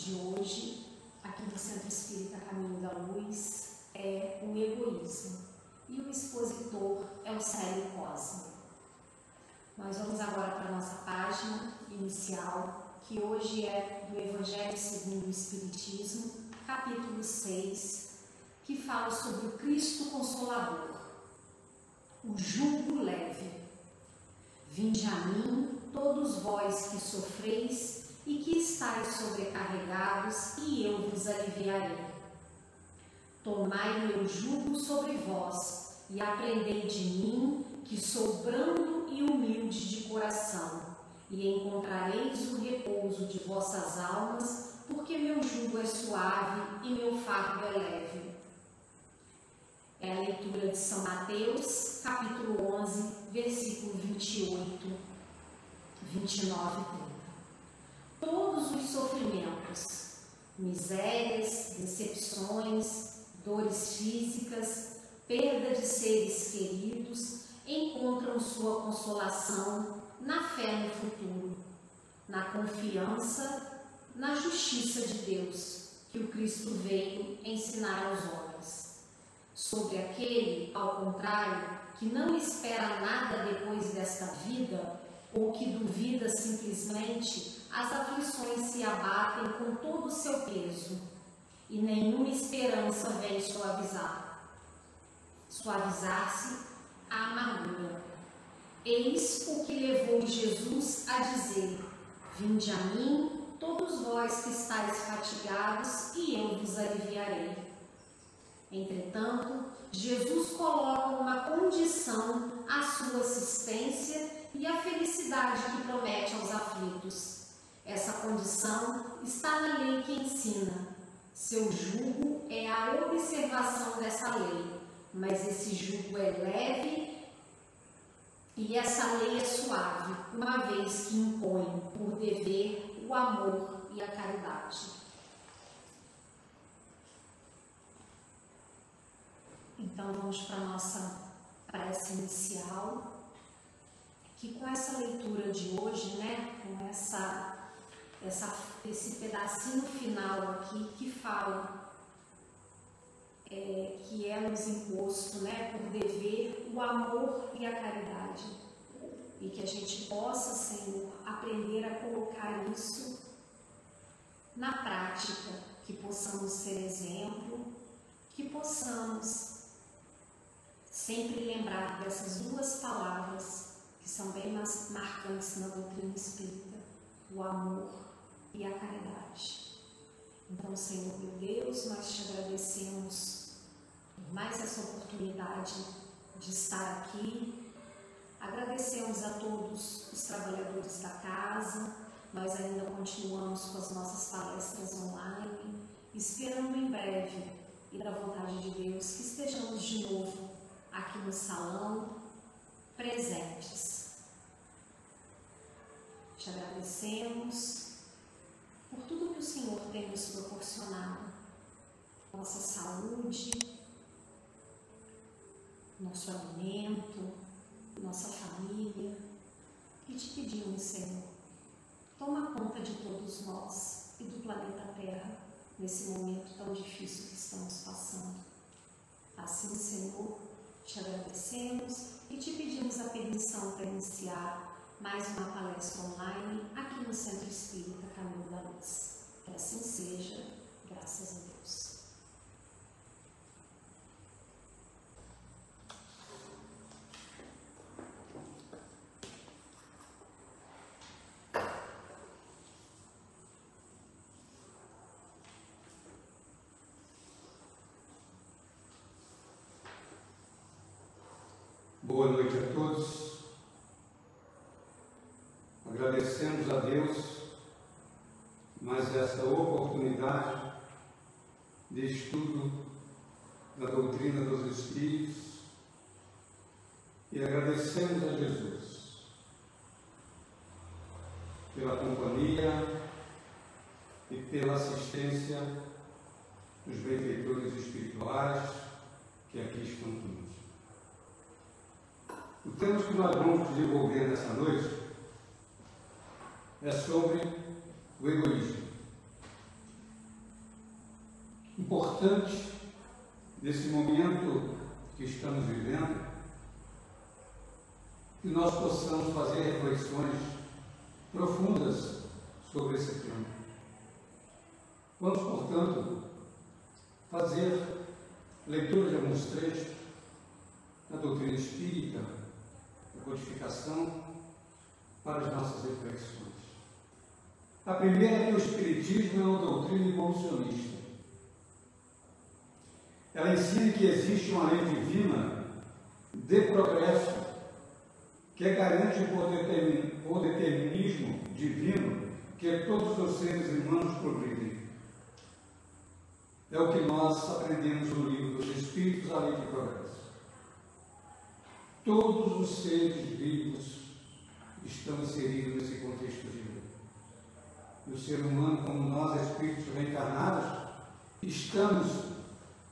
de hoje, aqui do Centro Espírita Caminho da Luz, é o egoísmo. E o expositor é o Célio Cosme. Nós vamos agora para a nossa página inicial, que hoje é do Evangelho segundo o Espiritismo, capítulo 6, que fala sobre o Cristo Consolador, o jugo leve. Vinde a mim, todos vós que sofreis e que estáis sobrecarregados, e eu vos aliviarei. Tomai meu jugo sobre vós e aprendei de mim, que sou brando e humilde de coração, e encontrareis o repouso de vossas almas, porque meu jugo é suave e meu fardo é leve. É a leitura de São Mateus, capítulo 11, versículo 28, 29 e 30. Todos os sofrimentos, misérias, decepções, dores físicas, perda de seres queridos, encontram sua consolação na fé no futuro, na confiança na justiça de Deus que o Cristo veio ensinar aos homens. Sobre aquele, ao contrário, que não espera nada depois desta vida, ou que duvida simplesmente, as aflições se abatem com todo o seu peso e nenhuma esperança vem suavizar. Suavizar-se a amargura. Eis o que levou Jesus a dizer: Vinde a mim todos vós que estáis fatigados, e eu vos aliviarei. Entretanto, Jesus coloca uma condição à sua assistência e à felicidade que promete aos aflitos. Essa condição está na lei que ensina. Seu jugo é a observação dessa lei, mas esse jugo é leve e essa lei é suave, uma vez que impõe por dever o amor e a caridade. Então vamos para a nossa prece inicial, que com essa leitura de hoje, né, com essa, essa, esse pedacinho final aqui que fala é, que é nos imposto né, por dever o amor e a caridade. E que a gente possa, Senhor, aprender a colocar isso na prática, que possamos ser exemplo, que possamos sempre lembrar dessas duas palavras que são bem marcantes na doutrina espírita: o amor e a caridade. Então, Senhor meu Deus, nós te agradecemos por mais essa oportunidade de estar aqui Agradecemos a todos os trabalhadores da casa, nós ainda continuamos com as nossas palestras online, esperando em breve e da vontade de Deus que estejamos de novo aqui no salão, presentes. Te agradecemos por tudo que o Senhor tem nos proporcionado, nossa saúde, nosso alimento, nossa família, e te pedimos, Senhor, toma conta de todos nós e do planeta Terra nesse momento tão difícil que estamos passando. Assim, Senhor, te agradecemos e te pedimos a permissão para iniciar mais uma palestra online aqui no Centro Espírita Caminho da Luz. Que assim seja, graças a Deus. Boa noite a todos. Agradecemos a Deus mais essa oportunidade de estudo da doutrina dos Espíritos e agradecemos a Jesus pela companhia e pela assistência os benfeitores espirituais que aqui estão todos. O tema que nós vamos desenvolver nessa noite é sobre o egoísmo. Importante nesse momento que estamos vivendo, que nós possamos fazer reflexões profundas sobre esse tema. Vamos, portanto, fazer leitura de alguns trechos da doutrina espírita, da codificação, para as nossas reflexões. A primeira é que o Espiritismo é uma doutrina evolucionista. Ela ensina que existe uma lei divina de progresso que garante por determinismo divino que todos os seres humanos progridem. É o que nós aprendemos no livro dos Espíritos, a lei de progresso. Todos os seres vivos estão inseridos nesse contexto lei. E o ser humano, como nós, espíritos reencarnados, estamos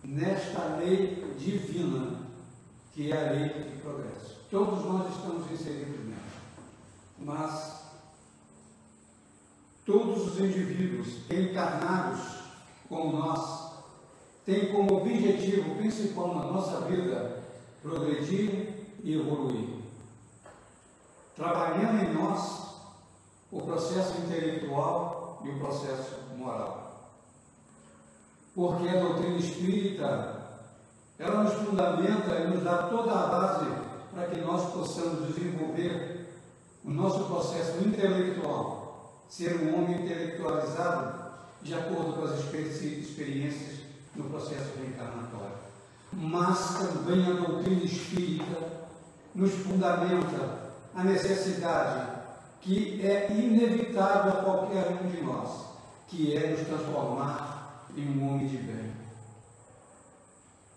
nesta lei divina, que é a lei de progresso. Todos nós estamos inseridos nela. Mas todos os indivíduos encarnados como nós têm como objetivo principal na nossa vida progredir e evoluir. Trabalhando em nós o processo intelectual e o processo moral porque a doutrina espírita, ela nos fundamenta e nos dá toda a base para que nós possamos desenvolver o nosso processo intelectual, ser um homem intelectualizado de acordo com as experiências no processo reencarnatório. Mas também a doutrina espírita nos fundamenta a necessidade que é inevitável a qualquer um de nós, que é nos transformar em um homem de bem.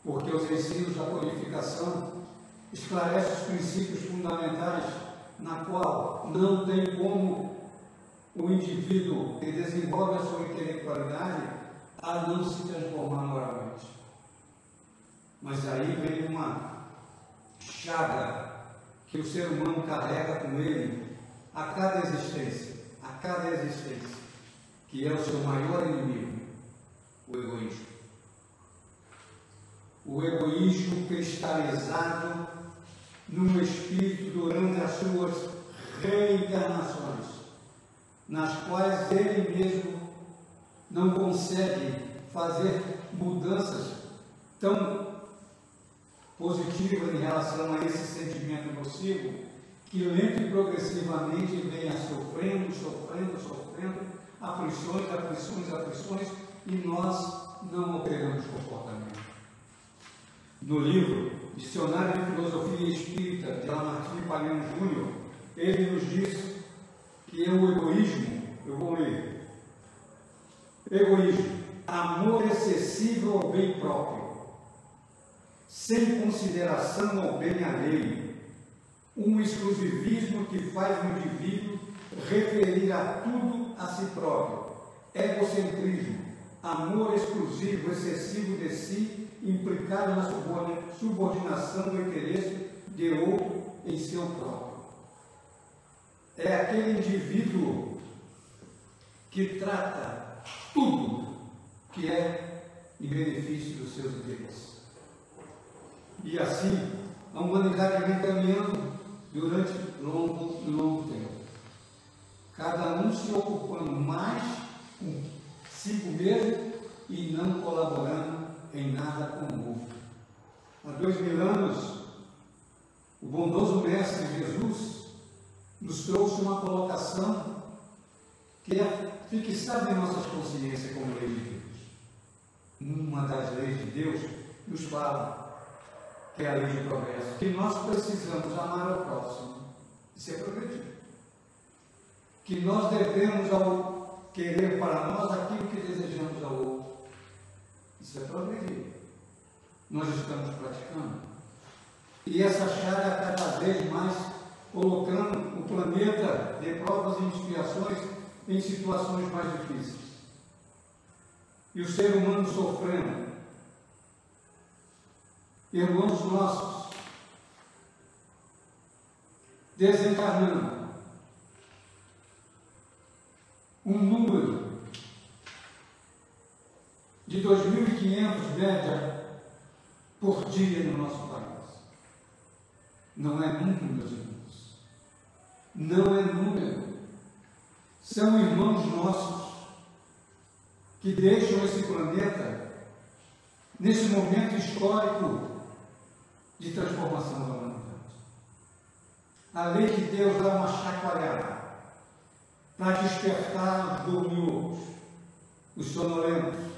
Porque os ensinos da codificação esclarecem os princípios fundamentais na qual não tem como o indivíduo que desenvolve a sua intelectualidade a não se transformar moralmente. Mas aí vem uma chaga que o ser humano carrega com ele a cada existência, a cada existência, que é o seu maior inimigo, o egoísmo. O egoísmo cristalizado no espírito durante as suas reencarnações, nas quais ele mesmo não consegue fazer mudanças tão positivas em relação a esse sentimento nocivo, que lento e progressivamente venha sofrendo, sofrendo, sofrendo, aflições, aflições, aflições, e nós não alteramos comportamento. No livro Dicionário de Filosofia Espírita de Lamartine Palhano Júnior, ele nos diz que é o egoísmo, eu vou ler, egoísmo, amor excessivo ao bem próprio, sem consideração ao bem alheio, um exclusivismo que faz o indivíduo referir a tudo a si próprio, egocentrismo, amor exclusivo, excessivo de si, implicado na subordinação do interesse de outro em seu próprio. É aquele indivíduo que trata tudo que é em benefício dos seus interesses. E assim, a humanidade vem caminhando durante longo, longo tempo. Cada um se ocupando mais consigo mesmo e não colaborando em nada com o outro. Há dois mil anos, o bondoso Mestre Jesus nos trouxe uma colocação que é fixada em nossas consciências como lei de Deus. Uma das leis de Deus nos fala que é a lei de progresso, que nós precisamos amar ao próximo e ser progredido. Que nós devemos ao querer para nós aquilo que desejamos ao outro. Isso é progredir. Nós estamos praticando. E essa chaga cada vez mais colocando o planeta de provas e expiações em situações mais difíceis. e o ser humano sofrendo. Irmãos nossos, desencarnando, um número de 2.500 média por dia no nosso país. Não é número, meus irmãos. Não é número. São irmãos nossos que deixam esse planeta nesse momento histórico de transformação da humanidade. A lei de Deus dá uma chacoalhada para despertar os dormiúdos, os sonolentos,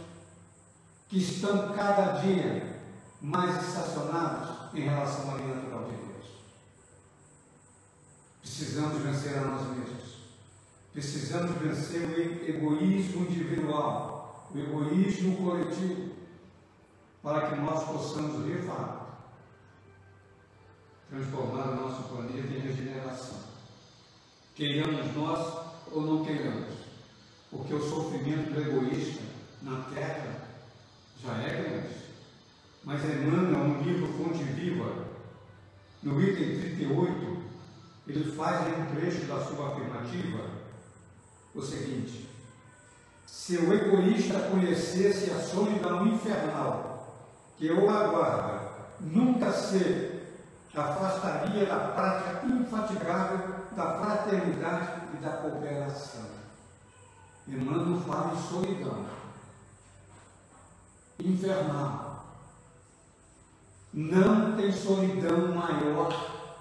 que estão cada dia mais estacionados em relação à lei natural de Deus. Precisamos vencer a nós mesmos. Precisamos vencer o egoísmo individual, o egoísmo coletivo, para que nós possamos, de fato, transformar o nosso planeta em regeneração. Queiramos nós ou não queiramos, porque o sofrimento do egoísta na Terra já é grande. Mas Emmanuel, no livro Fonte Viva, no item 38, ele faz em um trecho da sua afirmativa o seguinte: se o egoísta conhecesse a solidão infernal que o aguarda, nunca se afastaria da prática infatigável da fraternidade e da cooperação. Emmanuel fala em solidão infernal. Não tem solidão maior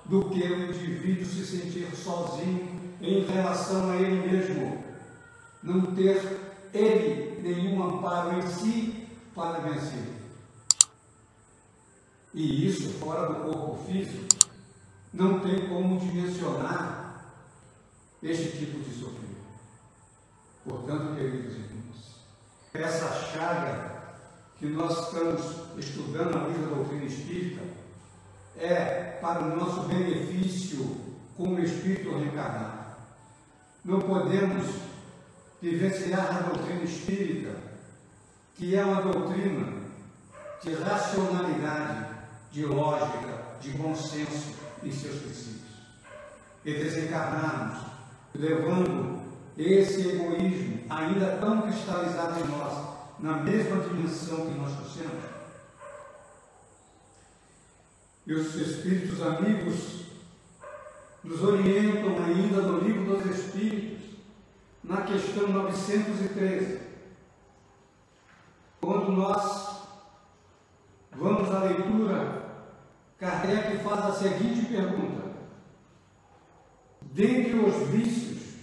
do que o indivíduo se sentir sozinho em relação a ele mesmo, não ter ele nenhum amparo em si para vencer. E isso, fora do corpo físico, não tem como dimensionar este tipo de sofrimento. Portanto, queridos irmãos, essa chaga que nós estamos estudando na da doutrina espírita é para o nosso benefício como espírito reencarnado. Não podemos vivenciar a doutrina espírita, que é uma doutrina de racionalidade, de lógica, de bom senso em seus princípios. E desencarnarmos, levando esse egoísmo ainda tão cristalizado em nós, na mesma dimensão que nós trouxemos. E os Espíritos amigos nos orientam ainda no Livro dos Espíritos, na questão 913, quando nós vamos à leitura, Kardec faz a seguinte pergunta: dentre os vícios,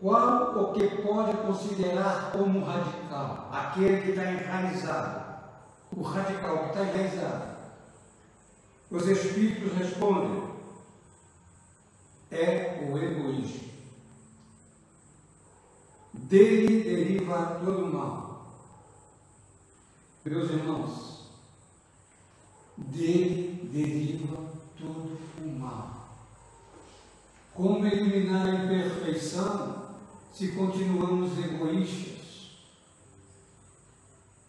qual o que pode considerar como radical? Aquele que está enraizado. O radical que está enraizado. Os Espíritos respondem: é o egoísmo. Dele deriva todo o mal. Meus irmãos, dele deriva todo o mal. Como eliminar a imperfeição se continuamos egoístas,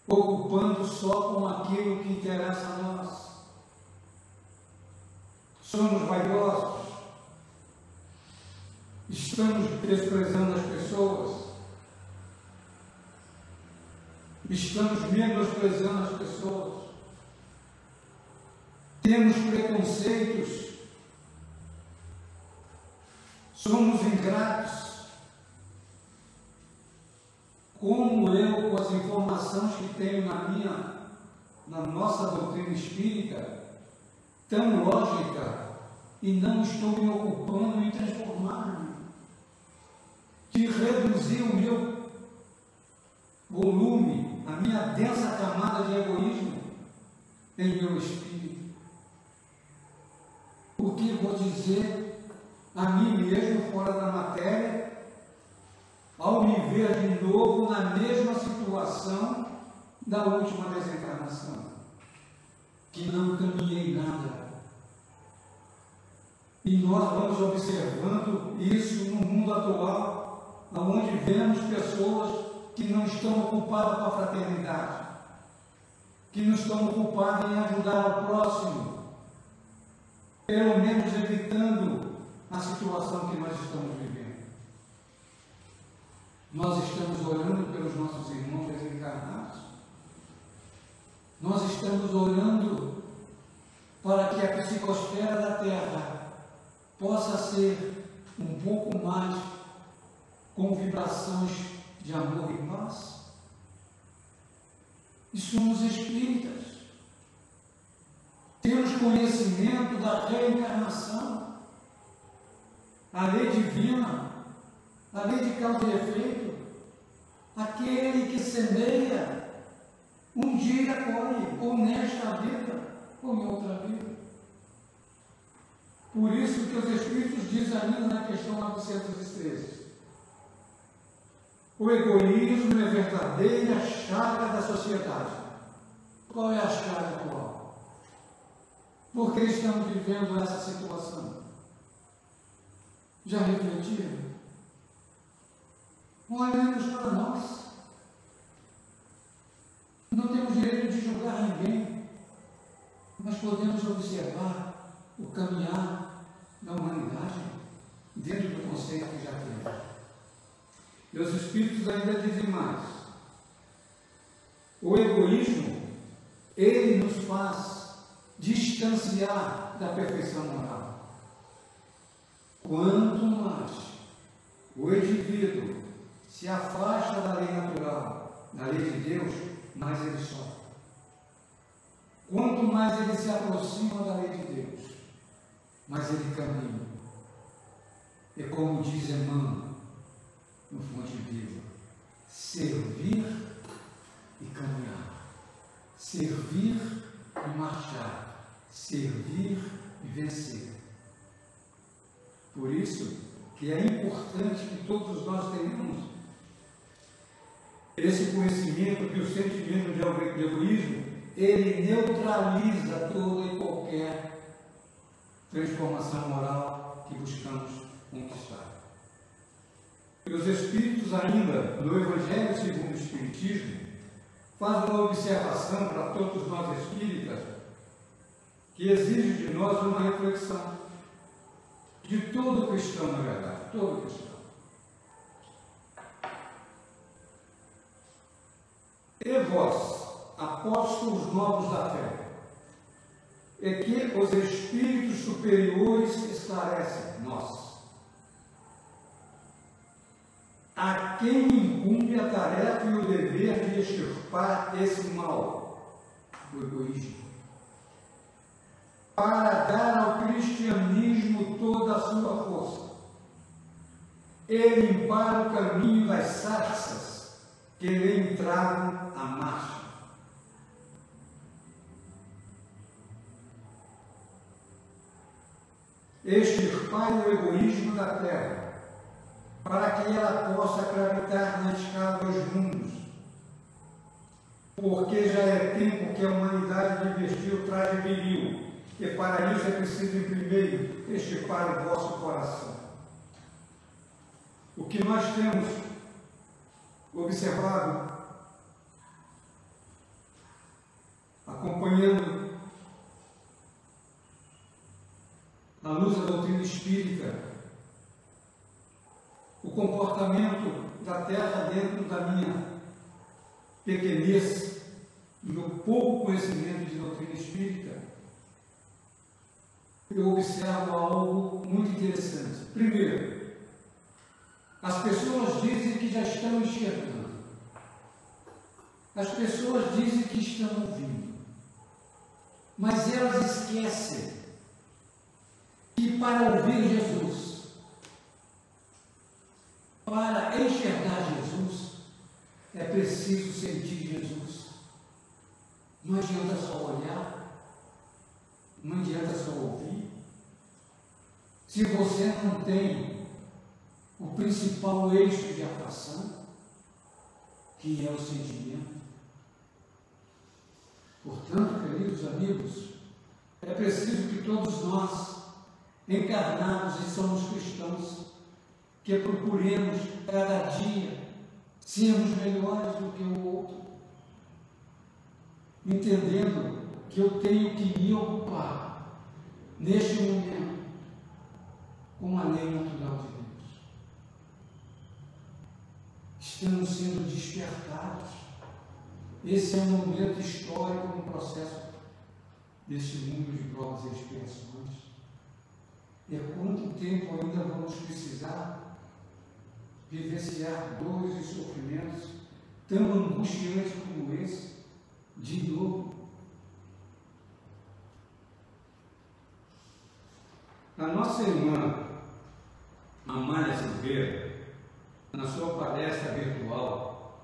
ocupando só com aquilo que interessa a nós? Somos vaidosos, Estamos desprezando as pessoas. Estamos menosprezando as pessoas. Temos preconceitos. Somos ingratos. Como eu, com as informações que tenho na minha, na nossa doutrina espírita, tão lógica, e não estou me ocupando em transformar-me de reduzir o meu volume, a minha densa camada de egoísmo em meu espírito. O que vou dizer a mim mesmo fora da matéria, ao me ver de novo na mesma situação da última desencarnação, que não caminhei nada. E nós vamos observando isso no mundo atual onde vemos pessoas que não estão ocupados com a fraternidade, que não estão ocupados em ajudar o próximo, pelo menos evitando a situação que nós estamos vivendo. Nós estamos orando pelos nossos irmãos desencarnados. Nós estamos orando para que a psicosfera da Terra possa ser um pouco mais com vibrações de amor e paz. E somos espíritas. Temos conhecimento da reencarnação, a lei divina, a lei de causa e efeito. Aquele que semeia, um dia colhe, ou nesta vida, ou em outra vida. Por isso que os Espíritos dizem ainda na questão 913. O egoísmo é verdadeira chaga da sociedade. Qual é a chaga atual? Por que estamos vivendo essa situação? Já refletiram? Olhemos para nós. Não temos direito de julgar ninguém, mas podemos observar o caminhar da humanidade dentro do conceito que já temos. E os Espíritos ainda dizem mais. O egoísmo, ele nos faz distanciar da perfeição moral. Quanto mais o indivíduo se afasta da lei natural, da lei de Deus, mais ele sofre. Quanto mais ele se aproxima da lei de Deus, mais ele caminha. É como diz Emmanuel, no Fonte Viva. Servir e caminhar. Servir e marchar. Servir e vencer. Por isso que é importante que todos nós tenhamos esse conhecimento que o sentimento de egoísmo ele neutraliza toda e qualquer transformação moral que buscamos conquistar. E os Espíritos, ainda no Evangelho segundo o Espiritismo, fazem uma observação para todos nós espíritas que exige de nós uma reflexão. De todo cristão, na verdade, todo cristão. E vós, apóstolos novos da fé, é que os espíritos superiores esclarecem nós a quem incumbe a tarefa e o dever de extirpar esse mal, o egoísmo, para dar ao cristianismo toda a sua força. E limpar o caminho das sarças que lhe entraram a marcha. Extirpar o egoísmo da terra para que ela possa gravitar na escala dos mundos. Porque já é tempo que a humanidade de vestir o traje viril, e para isso é preciso, em primeiro, estipar o vosso coração. O que nós temos observado, acompanhando a luz da doutrina espírita, comportamento da terra dentro da minha pequenez, do meu pouco conhecimento de doutrina espírita, eu observo algo muito interessante. Primeiro, as pessoas dizem que já estão enxergando. As pessoas dizem que estão ouvindo. Mas elas esquecem que para ouvir Jesus para enxergar Jesus, é preciso sentir Jesus. Não adianta só olhar, não adianta só ouvir. Se você não tem o principal eixo de atração, que é o sentimento. Portanto, queridos amigos, é preciso que todos nós, encarnados e somos cristãos, que procuremos cada dia sermos melhores do que o outro, entendendo que eu tenho que me ocupar neste momento com a lei natural de Deus. Estamos sendo despertados. Esse é um momento histórico no processo deste mundo de provas e expiações. E quanto tempo ainda vamos precisar vivenciar dores e sofrimentos tão angustiantes como esse, de novo? A nossa irmã Amália Silveira, na sua palestra virtual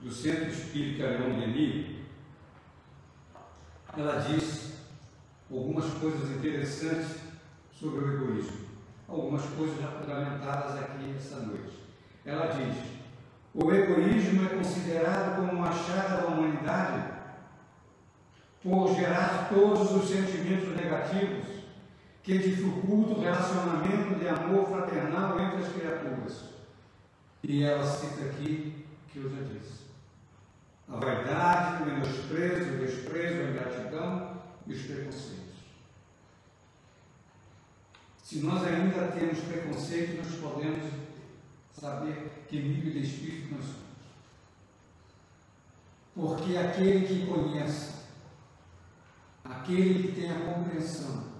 do Centro Espírita Leão Denis, ela diz algumas coisas interessantes sobre o egoísmo. Algumas coisas já fundamentadas aqui esta noite. Ela diz: o egoísmo é considerado como uma chaga da humanidade por gerar todos os sentimentos negativos que dificulta o relacionamento de amor fraternal entre as criaturas. E ela cita aqui que eu já disse. A vaidade, o menosprezo, o desprezo, a ingratidão e os preconceitos. Se nós ainda temos preconceito, nós podemos saber que nível de espírito nós somos. Porque aquele que conhece, aquele que tem a compreensão,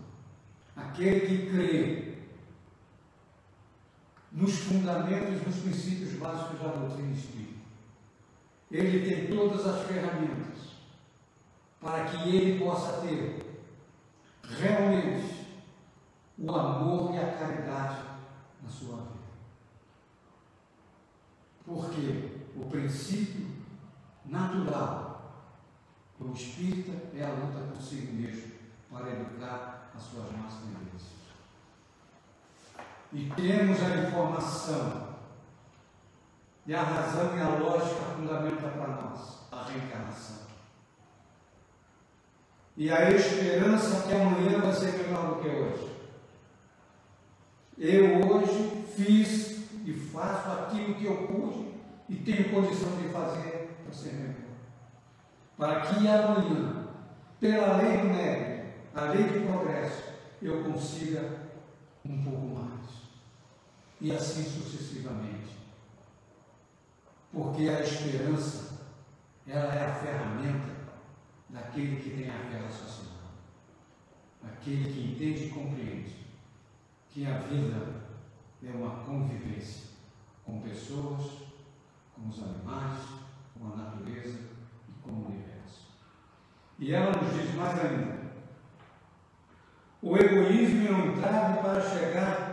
aquele que crê nos fundamentos, nos princípios básicos da doutrina espírita. Ele tem todas as ferramentas para que ele possa ter realmente o amor e a caridade na sua vida. Porque o princípio natural do espírita é a luta consigo mesmo para educar as suas más tendências. E temos a informação, e a razão e a lógica fundamenta para nós a reencarnação. E a esperança que amanhã vai ser melhor do que hoje. Eu hoje fiz e faço aquilo que eu pude e tenho condição de fazer para ser melhor. Para que amanhã, pela lei do mérito, a lei de progresso, eu consiga um pouco mais. E assim sucessivamente. Porque a esperança, ela é a ferramenta daquele que tem a fé raciocinada. Aquele que entende e compreende que a vida é uma convivência com pessoas, com os animais, com a natureza e com o universo. E ela nos diz mais ainda, o egoísmo é um entrave para chegar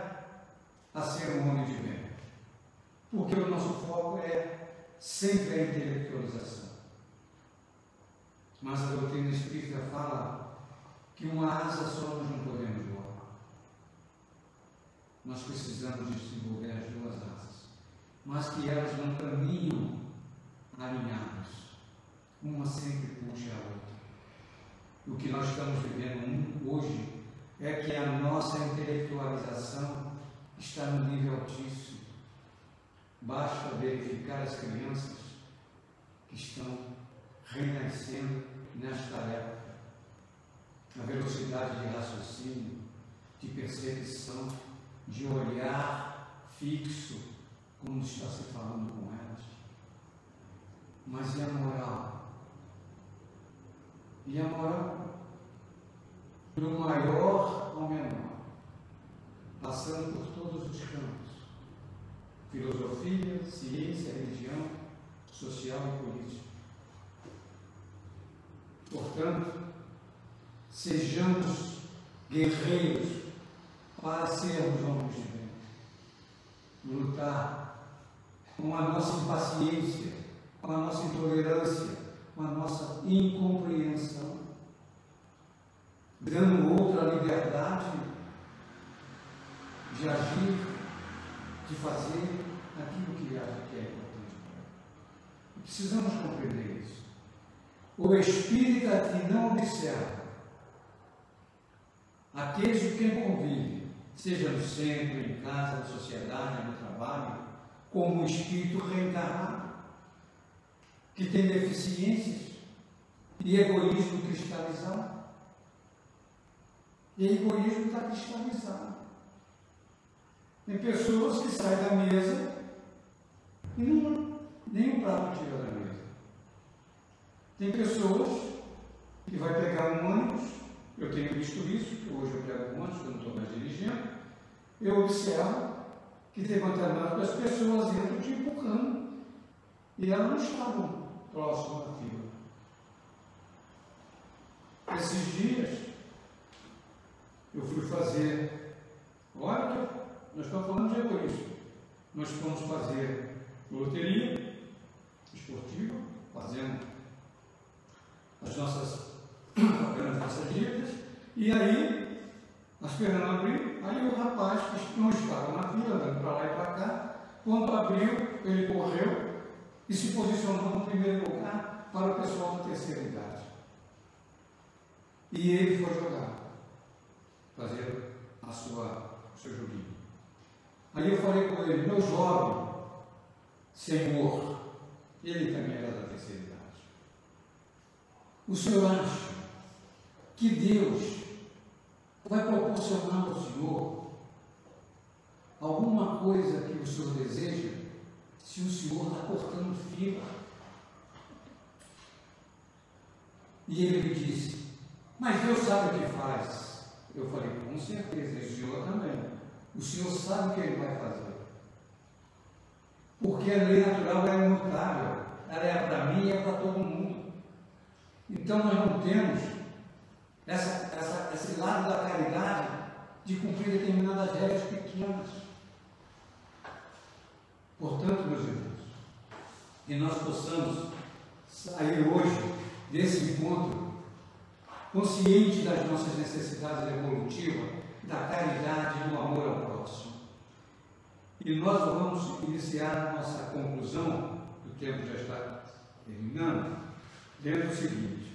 a ser um homem de bem. Porque o nosso foco é sempre a intelectualização. Mas a doutrina espírita fala que uma asa só nós não podemos. Nós precisamos desenvolver as duas asas, mas que elas não caminham alinhadas. Uma sempre puxa a outra. O que nós estamos vivendo hoje é que a nossa intelectualização está no nível altíssimo. Basta verificar as crianças que estão renascendo nesta época. A velocidade de raciocínio, de percepção, de olhar fixo, como está se falando com elas. Mas e a moral? E a moral do maior ao menor, passando por todos os campos: filosofia, ciência, religião, social e política. Portanto, sejamos guerreiros para sermos homens de bem. Lutar com a nossa impaciência, com a nossa intolerância, com a nossa incompreensão dando outra liberdade de agir, de fazer aquilo que acha que é importante para Precisamos compreender isso. O espírita que não observa aqueles com quem convive, seja no centro, em casa, na sociedade, no trabalho, como um espírito reencarnado. que tem deficiências e egoísmo cristalizado. E egoísmo está cristalizado. Tem pessoas que saem da mesa e não, nem um prato tira da mesa. Tem pessoas que vai pegar um ônibus, eu tenho visto isso, hoje eu pego um ônibus, eu não estou mais dirigindo, eu observo que tem determinadas as pessoas entram te empurrando e elas não estavam próximas da fila. Esses dias eu fui fazer, olha que nós estamos falando de egoísmo. Nós fomos fazer loteria esportiva, fazendo as nossas, as nossas dívidas, e aí, nós esperando abrir, aí o rapaz que não estava na fila, andando para lá e para cá, quando abriu, ele correu e se posicionou no primeiro lugar para o pessoal da terceira idade. E ele foi jogar, fazer a sua, o seu joguinho. Aí eu falei com ele, meu jovem, Senhor, ele também era da terceira idade. O Senhor acha que Deus vai proporcionar ao Senhor alguma coisa que o Senhor deseja se o Senhor está cortando fila? E ele me disse, mas Deus sabe o que faz. Eu falei, com certeza, e o Senhor também. O Senhor sabe o que Ele vai fazer. Porque a lei natural é imutável. Ela é para mim e é para todo mundo. Então nós não temos essa, essa, esse lado da caridade de cumprir determinadas regras pequenas. Portanto, meus irmãos, que nós possamos sair hoje desse encontro consciente das nossas necessidades evolutivas, da caridade e do amor ao próximo. E nós vamos iniciar nossa conclusão, o tempo já está terminando, dentro do seguinte: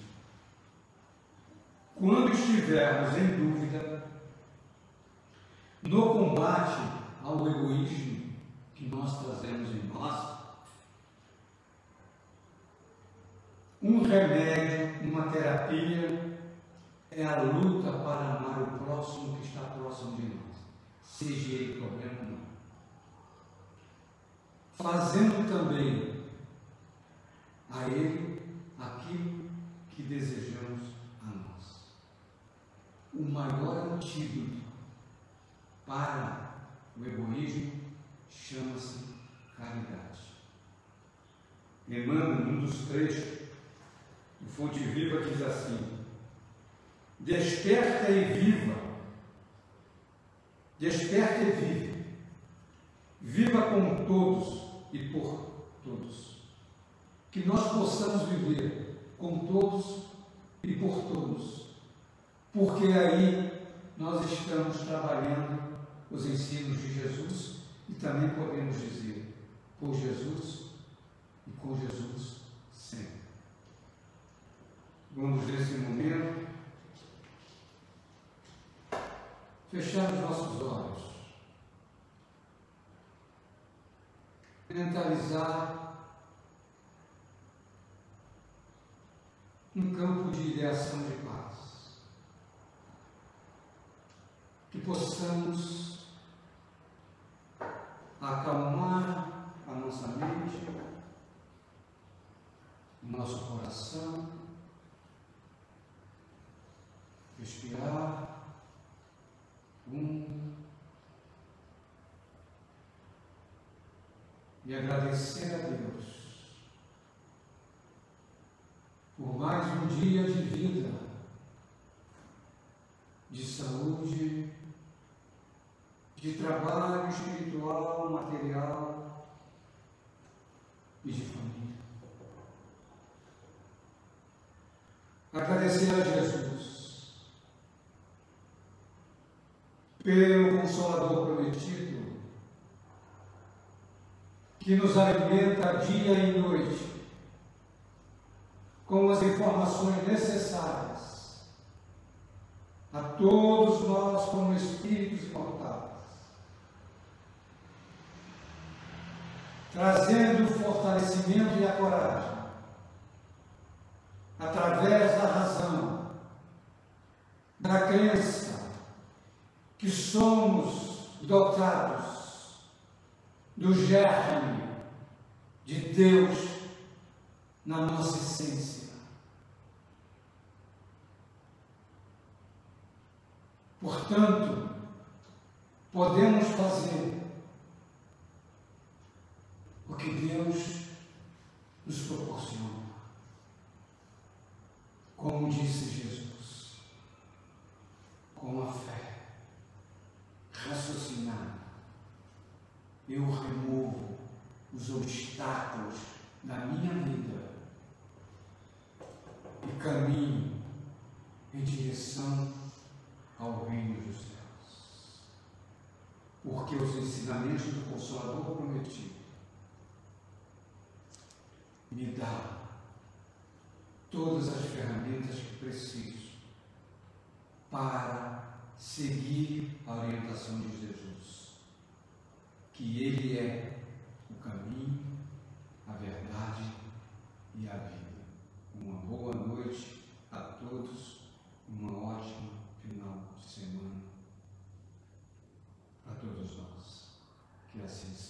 quando estivermos em dúvida no combate ao egoísmo que nós trazemos em nós, um remédio, uma terapia é a luta para amar o próximo que está próximo de nós, seja ele problema ou não. Fazendo também a ele aquilo que desejamos maior antídoto para o egoísmo chama-se caridade. Emmanuel, num dos trechos do Fonte Viva, diz assim: Desperta e viva. Desperta e vive. Viva com todos e por todos. Que nós possamos viver com todos e por todos. Porque aí nós estamos trabalhando os ensinos de Jesus e também podemos dizer por Jesus e com Jesus sempre. Vamos nesse momento fechar os nossos olhos, mentalizar um campo de ideação de paz, que possamos acalmar a nossa mente, o nosso coração, respirar um. E agradecer a Deus por mais um dia de vida, de saúde, de trabalho espiritual, material e de família. Agradecer a Jesus pelo Consolador prometido, que nos alimenta dia e noite com as informações necessárias a todos nós como espíritos imortais, trazendo o fortalecimento e a coragem através da razão, da crença que somos dotados do germe de Deus na nossa essência. Portanto, podemos fazer o que Deus nos proporciona. Como disse Jesus, com a fé raciocinada, eu removo os obstáculos da minha vida e caminho em direção ao reino dos céus. Porque os ensinamentos do Consolador prometido me dá todas as ferramentas que preciso para seguir a orientação de Jesus, que Ele é o caminho, a verdade e a vida. Uma boa noite a todos, uma ótima final de semana para todos nós. Que assim seja.